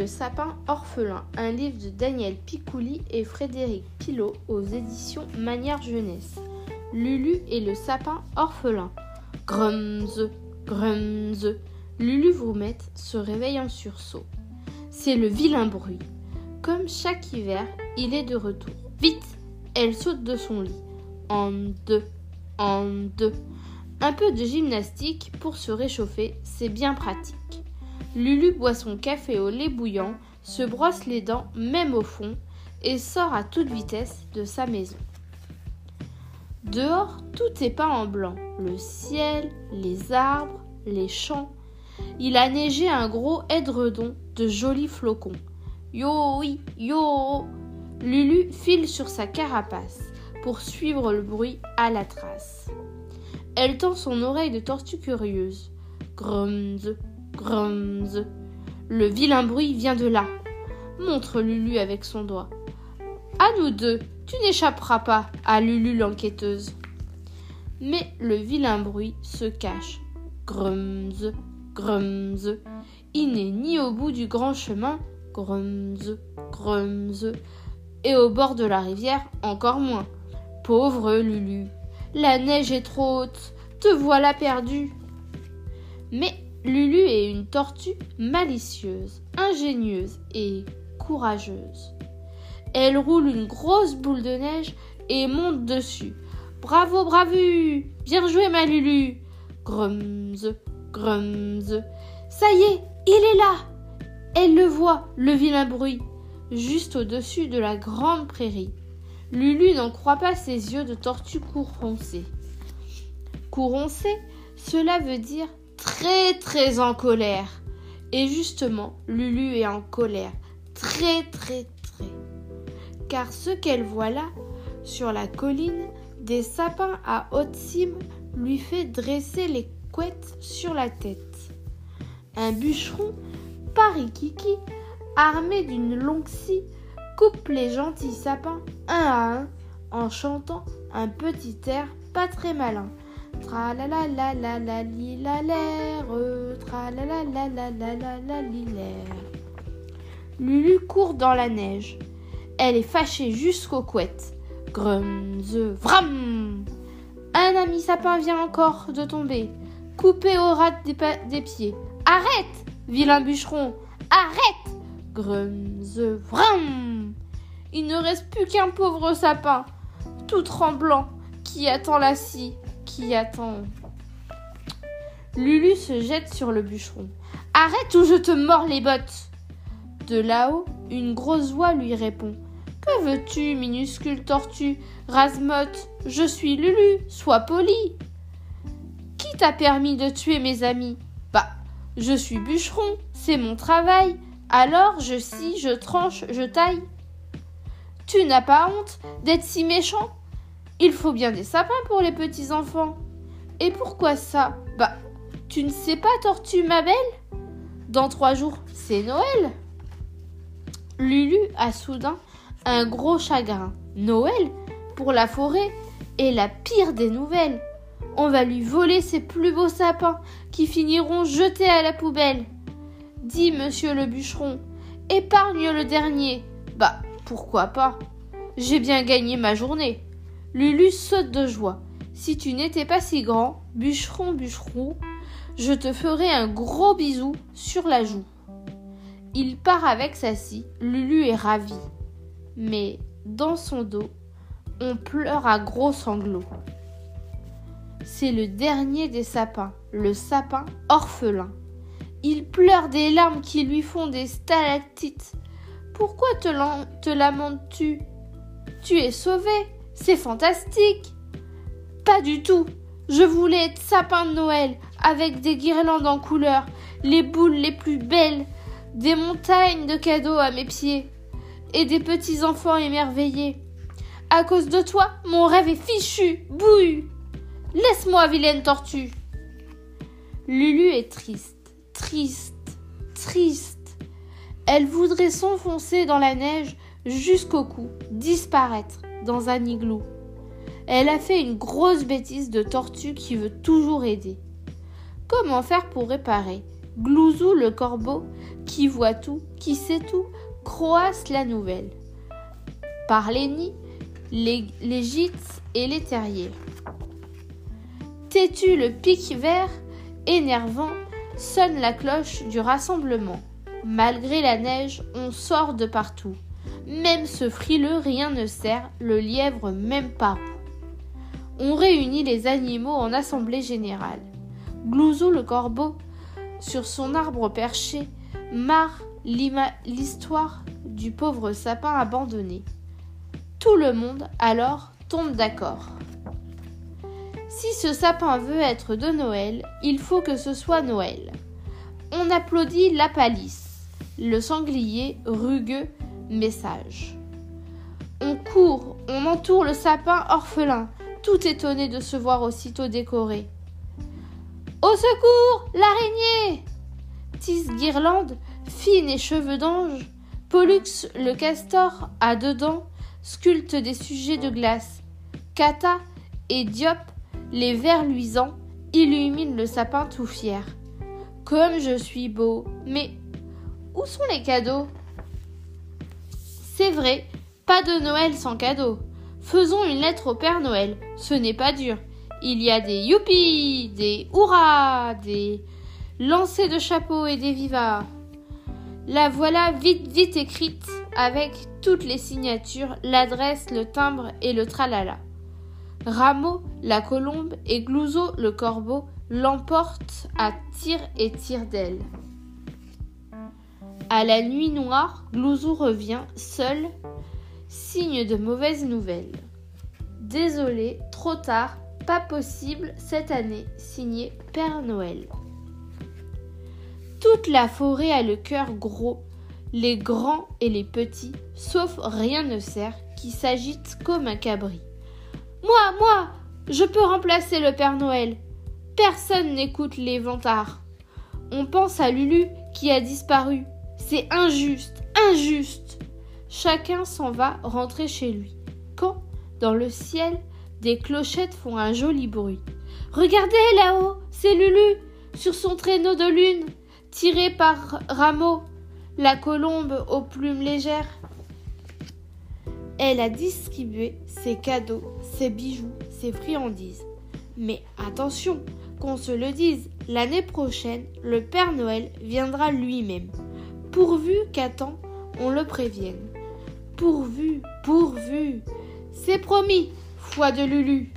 le sapin orphelin, un livre de Daniel Picouli et Frédéric Pilot aux éditions Manière Jeunesse. Lulu et le sapin orphelin. Grumze, grumze. Lulu Vroumette se réveille en sursaut. C'est le vilain bruit. Comme chaque hiver, il est de retour. Vite Elle saute de son lit. En deux, en deux. Un peu de gymnastique pour se réchauffer, c'est bien pratique. Lulu boit son café au lait bouillant, se brosse les dents même au fond, et sort à toute vitesse de sa maison. Dehors, tout est peint en blanc. Le ciel, les arbres, les champs. Il a neigé un gros édredon de jolis flocons. Yo oui, yo Lulu file sur sa carapace pour suivre le bruit à la trace. Elle tend son oreille de tortue curieuse. Grumz, grumz. Le vilain bruit vient de là, montre Lulu avec son doigt. À nous deux, tu n'échapperas pas à Lulu l'enquêteuse. Mais le vilain bruit se cache. Grumz, grumz. Il n'est ni au bout du grand chemin, grumz, grumz. Et au bord de la rivière, encore moins. Pauvre Lulu, la neige est trop haute, te voilà perdue. Mais Lulu est une tortue malicieuse, ingénieuse et courageuse. Elle roule une grosse boule de neige et monte dessus. Bravo, bravo Bien joué, ma Lulu Grumz, grumz. Ça y est, il est là Elle le voit, le vilain bruit, juste au-dessus de la grande prairie. Lulu n'en croit pas ses yeux de tortue courroncée. Courroncée, cela veut dire très très en colère. Et justement, Lulu est en colère, très très car ce qu'elle voit là, sur la colline, des sapins à haute cime lui fait dresser les couettes sur la tête. Un bûcheron, parikiki, armé d'une longue scie, coupe les gentils sapins un à un en chantant un petit air pas très malin. Tra la Lulu court dans la neige. Elle est fâchée jusqu'aux couettes. Grumze, vram. Un ami sapin vient encore de tomber, coupé au ras des, pieds. Arrête, vilain bûcheron, arrête. Grumze, vram. Il ne reste plus qu'un pauvre sapin, tout tremblant, qui attend la scie, qui attend. Lulu se jette sur le bûcheron. Arrête ou je te mords les bottes De là-haut, une grosse voix lui répond. Que veux-tu, minuscule tortue Razmotte, je suis Lulu, sois poli. Qui t'a permis de tuer mes amis? Bah, je suis bûcheron, c'est mon travail. Alors je scie, je tranche, je taille. Tu n'as pas honte d'être si méchant? Il faut bien des sapins pour les petits enfants. Et pourquoi ça? Bah, tu ne sais pas, tortue, ma belle Dans trois jours, c'est Noël. Lulu a soudain un gros chagrin. Noël, pour la forêt, est la pire des nouvelles. On va lui voler ses plus beaux sapins qui finiront jetés à la poubelle. Dis, monsieur le bûcheron, épargne le dernier. Bah, pourquoi pas? J'ai bien gagné ma journée. Lulu saute de joie. Si tu n'étais pas si grand, bûcheron, bûcheron, je te ferais un gros bisou sur la joue. Il part avec sa scie. Lulu est ravie mais dans son dos, on pleure à gros sanglots. C'est le dernier des sapins, le sapin orphelin. Il pleure des larmes qui lui font des stalactites. Pourquoi te, lamentes-tu? Tu es sauvé, c'est fantastique. Pas du tout. Je voulais être sapin de Noël, avec des guirlandes en couleur, les boules les plus belles, des montagnes de cadeaux à mes pieds et des petits enfants émerveillés. À cause de toi, mon rêve est fichu. Bouille. Laisse-moi, vilaine tortue. Lulu est triste, triste, triste. Elle voudrait s'enfoncer dans la neige jusqu'au cou, disparaître dans un igloo. Elle a fait une grosse bêtise de tortue qui veut toujours aider. Comment faire pour réparer? Glouzou le corbeau, qui voit tout, qui sait tout, croasse la nouvelle. Par les nids, les, les gîtes et les terriers. Têtu le pic vert, énervant, sonne la cloche du rassemblement. Malgré la neige, on sort de partout. Même ce frileux, rien ne sert, le lièvre même pas On réunit les animaux en assemblée générale. Glouzou le corbeau, sur son arbre perché, marre l'histoire du pauvre sapin abandonné. Tout le monde, alors, tombe d'accord. Si ce sapin veut être de Noël, il faut que ce soit Noël. On applaudit la palisse, le sanglier rugueux message. On court, on entoure le sapin orphelin, tout étonné de se voir aussitôt décoré. Au secours, l'araignée Tisse guirlande, fine et cheveux d'ange, Pollux le castor à deux dents sculpte des sujets de glace. Kata et Diop, les vers luisants, illuminent le sapin tout fier. Comme je suis beau, mais où sont les cadeaux? C'est vrai, pas de Noël sans cadeaux. Faisons une lettre au Père Noël, ce n'est pas dur. Il y a des youpi, des hurrahs, des lancers de chapeaux et des vivas. La voilà vite vite écrite avec toutes les signatures, l'adresse, le timbre et le tralala. Rameau, la colombe et Glouzo, le corbeau, l'emportent à tir et tire d'aile. À la nuit noire, Glouzo revient seul, signe de mauvaise nouvelle. Désolé, trop tard, pas possible cette année, signé Père Noël. Toute la forêt a le cœur gros, les grands et les petits, sauf rien ne sert, qui s'agite comme un cabri. Moi, moi, je peux remplacer le Père Noël. Personne n'écoute les vantards. On pense à Lulu qui a disparu. C'est injuste, injuste. Chacun s'en va rentrer chez lui. Quand, dans le ciel, des clochettes font un joli bruit. Regardez là-haut, c'est Lulu, sur son traîneau de lune, tiré par Rameau, la colombe aux plumes légères. Elle a distribué ses cadeaux, ses bijoux, ses friandises. Mais attention, qu'on se le dise, l'année prochaine, le Père Noël viendra lui-même. Pourvu qu'à temps, on le prévienne. Pourvu, pourvu. C'est promis, foi de Lulu.